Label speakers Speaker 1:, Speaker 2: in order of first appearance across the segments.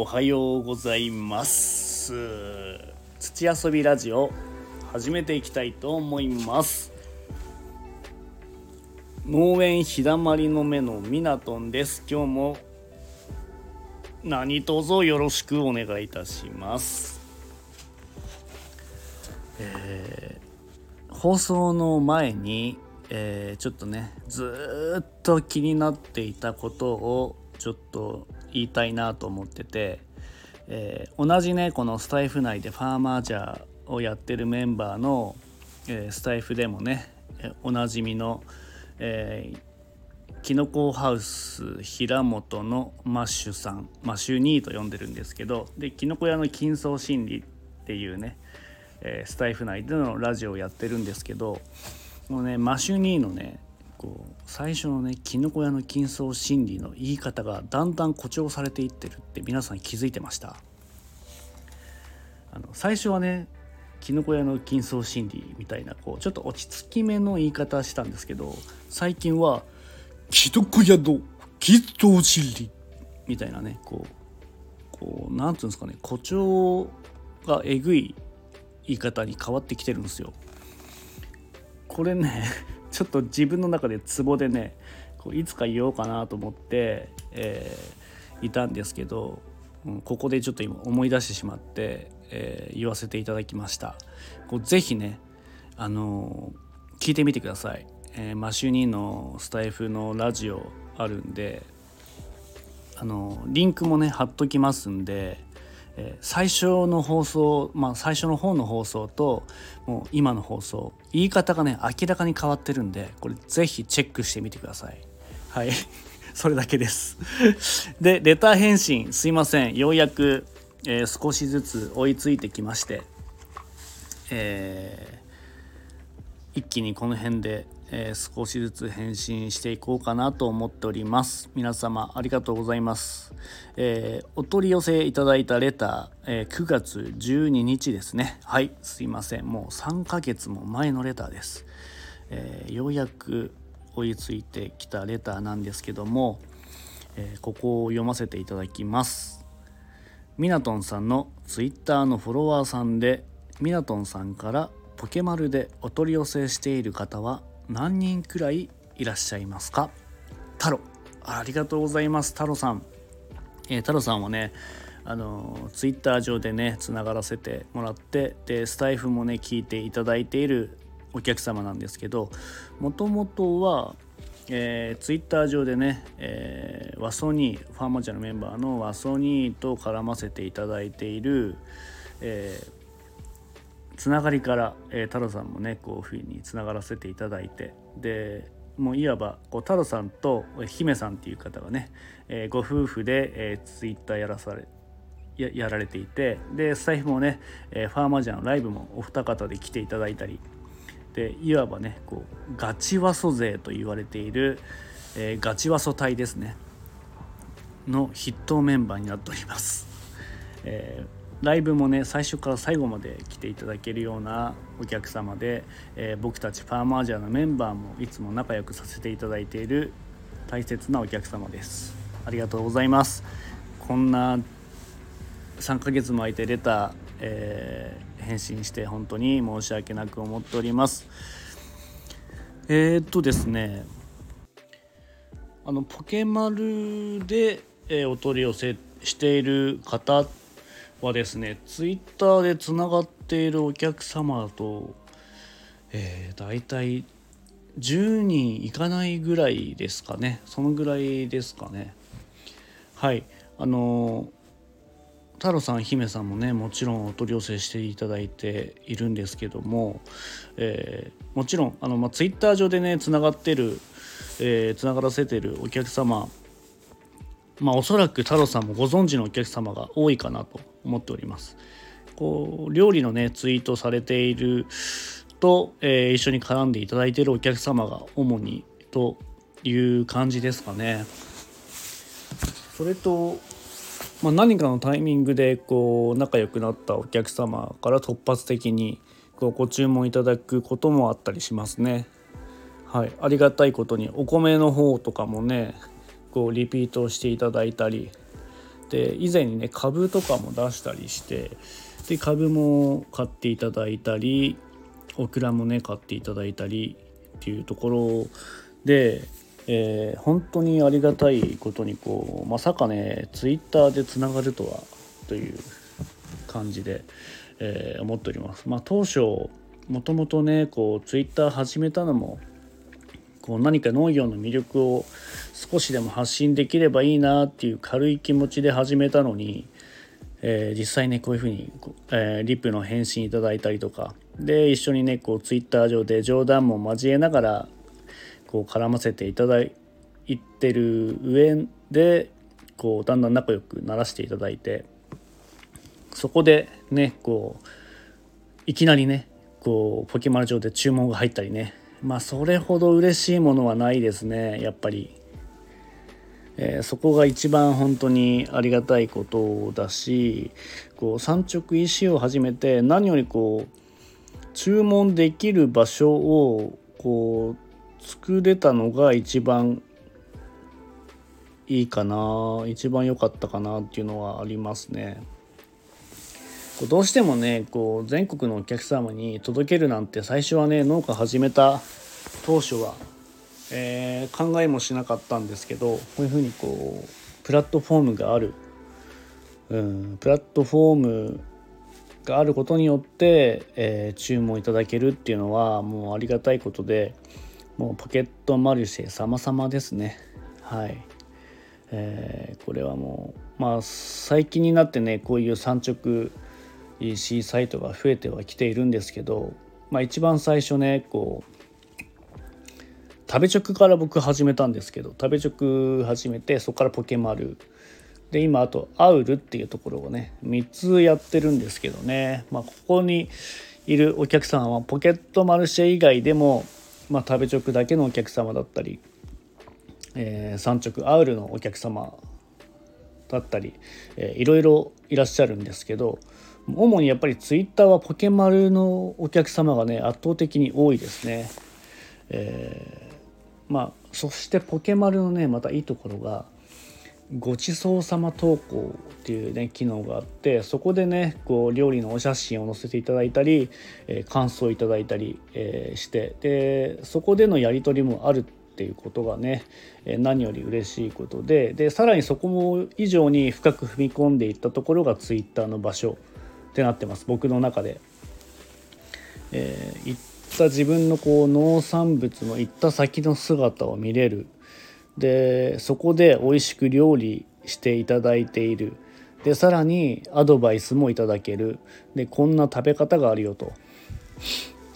Speaker 1: おはようございます。土遊びラジオ始めていきたいと思います。農園日だまりの目のミナトンです。今日も何卒よろしくお願いいたします。えー、放送の前に、えー、ちょっとねずっと気になっていたことをちょっと言いたいなと思ってて、えー、同じねこのスタイフ内でファーマージャーをやってるメンバーの、えー、スタイフでもねおなじみの、えー、キノコハウス平本のマッシュさんマッシュニーと呼んでるんですけどでキノコ屋の菌層心理っていうね、えー、スタイフ内でのラジオをやってるんですけどもうねマッシュニーのねこう最初のねきのこ屋の金層心理の言い方がだんだん誇張されていってるって皆さん気づいてました。あの最初はねきのこ屋の金層心理みたいなこうちょっと落ち着きめの言い方したんですけど最近はきのこ屋の金層心理みたいなねこうこうなんていうんですかね誇張がえぐい言い方に変わってきてるんですよ。これねちょっと自分の中でツボでねこういつか言おうかなと思って、えー、いたんですけど、うん、ここでちょっと今思い出してしまって、えー、言わせていただきました。こうぜひねあのー、聞いてみてください、えー、マシュニーのスタイフのラジオあるんであのリンクもね貼っときますんでえ最初の放送、まあ、最初の方の放送ともう今の放送言い方がね明らかに変わってるんでこれ是非チェックしてみてください。はい。それだけです。でレター返信すいません。ようやく、えー、少しずつ追いついてきましてえー、一気にこの辺でえー、少しずつ返信していこうかなと思っております。皆様ありがとうございます、えー、お取り寄せいただいたレター、えー、9月12日ですね。はいすいません。もう3ヶ月も前のレターです、えようやく追いついてきたレターなんですけども、えここを読ませていただきます。ミナトンさんのツイッターのフォロワーさんでミナトンさんからポケマルでお取り寄せしている方は何人くらいいらっしゃいますか？太郎。ありがとうございます。太郎さん、えー、太郎さんはねあのツイッター上でねつながらせてもらってでスタイフもね聞いていただいているお客様なんですけどもともとは、えー、ツイッター上でね、えー、ワソニーファーマーチャのメンバーのワソニーと絡ませていただいている、えーつながりから、えー、太郎さんもねこういうふうにつながらせていただいてでもういわばこう太郎さんと姫さんっていう方がね、えー、ご夫婦で、えー、ツイッターやらされややられていてでスタイフもね、えー、ファーマジャンライブもお二方で来ていただいたりでいわばねこうガチワソ勢と言われている、えー、ガチワソ隊ですねの筆頭メンバーになっております。えーライブもね最初から最後まで来ていただけるようなお客様で、えー、僕たちファーマージャーのメンバーもいつも仲良くさせていただいている大切なお客様です。ありがとうございます。こんな3ヶ月も空いてレター、えー、返信して本当に申し訳なく思っております。えー、っとですねあのポケマルで、え、お取り寄せしている方はですねツイッターでつながっているお客様と、えー、大体10人いかないぐらいですかね。そのぐらいですかね。はい。あの太郎さん姫さんもねもちろんお取り寄せしていただいているんですけども、えー、もちろんあの、まあ、ツイッター上でねつながってるえー、がらせてるお客様まあおそらく太郎さんもご存知のお客様が多いかなと思っております。こう料理のねツイートされていると、えー、一緒に絡んでいただいているお客様が主にという感じですかね。それと、まあ、何かのタイミングでこう仲良くなったお客様から突発的にこうご注文いただくこともあったりしますね。はい、ありがたいことにお米の方とかもねこうリピートしていただいたりで以前にね株とかも出したりしてで株も買っていただいたりオクラもね買っていただいたりっていうところで、えー、本当にありがたいことにこうまさかねツイッターでつながるとはという感じで、えー、思っております。まあ、当初もともとねこうツイッター始めたのもこう何か農業の魅力を少しでも発信できればいいなっていう軽い気持ちで始めたのに、えー、実際ねこういうふうに、えー、リップの返信いただいたりとか。で一緒にねこうツイッター上で冗談も交えながらこう絡ませていただいてる上でこうだんだん仲良くならせていただいて。そこでねこういきなりねこうポケマル上で注文が入ったりねまあそれほど嬉しいものはないですねやっぱり、えー、そこが一番本当にありがたいことだしこう産直石を始めて何よりこう注文できる場所をこう作れたのが一番いいかな一番良かったかなっていうのはありますね。どうしてもねこう全国のお客様に届けるなんて最初はね農家始めた当初は、えー、考えもしなかったんですけどこういうふうにこうプラットフォームがある、うん、プラットフォームがあることによって、えー、注文いただけるっていうのはもうありがたいことでもうポケットマルシェ様々ですね。はい、えー、これはもうまあ最近になってねこういう産直 EC サイトが増えてはきているんですけど、まあ、一番最初ねこう食べ直から僕始めたんですけど食べ直始めてそこからポケマル。で今あとアウルっていうところをね3つやってるんですけどね、まあ、ここにいるお客さんはポケットマルシェ以外でも、まあ、食べ直だけのお客様だったり、えー、産直アウルのお客様だったり、えー、いろいろいらっしゃるんですけど主にやっぱりツイッターはポケマルのお客様がね圧倒的に多いですね。えー、まあそしてポケマルのねまたいいところがごちそうさま投稿っていうね機能があってそこでねこう料理のお写真を載せていただいたり、えー、感想をいただいたり、えー、してでそこでのやり取りもあるっていうことがね、えー、何より嬉しいことででさらにそこも以上に深く踏み込んでいったところが Twitter の場所ってなってます。僕の中で。えー、行った自分のこう農産物の行った先の姿を見れる。でそこで美味しく料理していただいている。でさらにアドバイスもいただける。でこんな食べ方があるよと。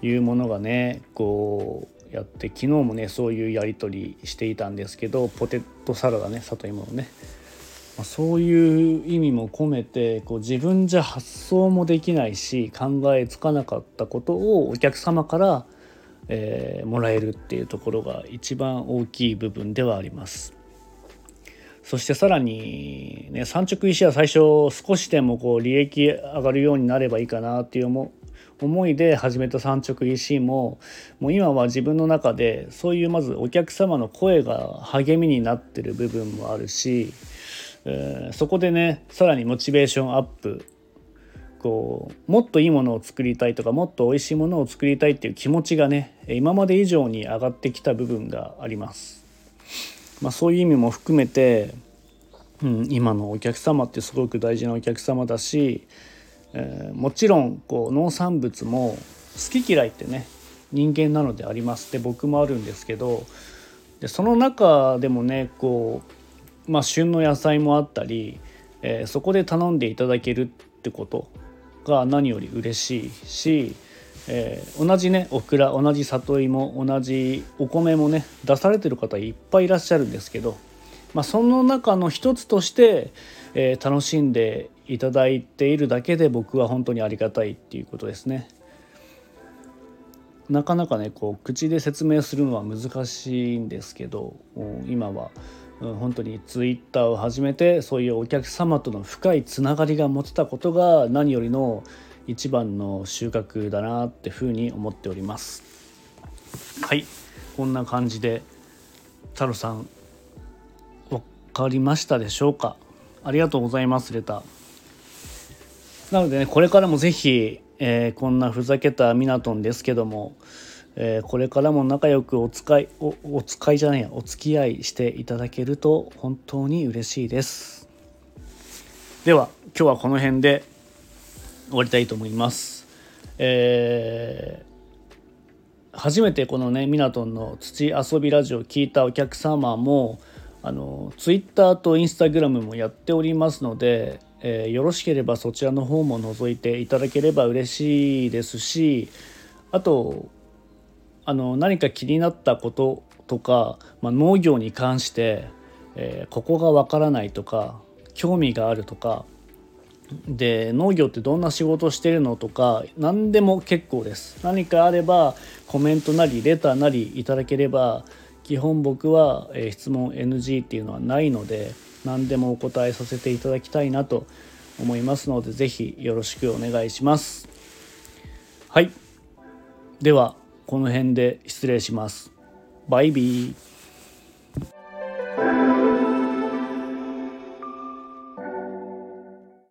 Speaker 1: いうものがねこうやって昨日もねそういうやり取りしていたんですけどポテトサラダね里芋のね。そういう意味も込めてこう自分じゃ発想もできないし考えつかなかったことをお客様からえー、もらえるっていうところが一番大きい部分ではあります。そしてさらにね産直石は最初少しでもこう利益上がるようになればいいかなっていう思いで始めた産直 EC ももう今は自分の中でそういうまずお客様の声が励みになってる部分もあるし、え、そこでねさらにモチベーションアップこうもっといいものを作りたいとかもっと美味しいものを作りたいっていう気持ちがね今まで以上に上がってきた部分があります。まあ、そういう意味も含めて、うん、今のお客様ってすごく大事なお客様だし、えー、もちろんこう農産物も好き嫌いってね人間なのでありますで僕もあるんですけどでその中でもねこう、まあ、旬の野菜もあったり、えー、そこで頼んでいただけるってことが何より嬉しいし、えー、同じねオクラ同じ里芋同じお米もね出されてる方いっぱいいらっしゃるんですけど、まあ、その中の一つとして、えー、楽しんでいただいているだけで僕は本当にありがたいっていうことですね。なかなかねこう口で説明するのは難しいんですけど今はうん、本当にツイッターを始めてそういうお客様との深いつながりが持てたことが何よりの一番の収穫だなってふうに思っております。はい。こんな感じで太郎さん分かりましたでしょうか？ありがとうございますレター。なのでねこれからもぜひ、えー、こんなふざけたミナトンですけども、えー、これからも仲良くお使いおお使いじゃないやお付き合いしていただけると本当に嬉しいです。では今日はこの辺で終わりたいと思います。えー、初めてこのねミナトンの土遊びラジオを聞いたお客様もあのツイッターとインスタグラムもやっておりますので、えー、よろしければそちらの方も覗いていただければ嬉しいですしあとあの何か気になったこととか、まあ、農業に関して、えー、ここがわからないとか興味があるとかで農業ってどんな仕事してるのとか何でも結構です。何かあればコメントなりレターなりいただければ基本僕は、え質問 NG っていうのはないので何でもお答えさせていただきたいなと思いますので是非よろしくお願いします。はい。ではこの辺で失礼します。バイビー。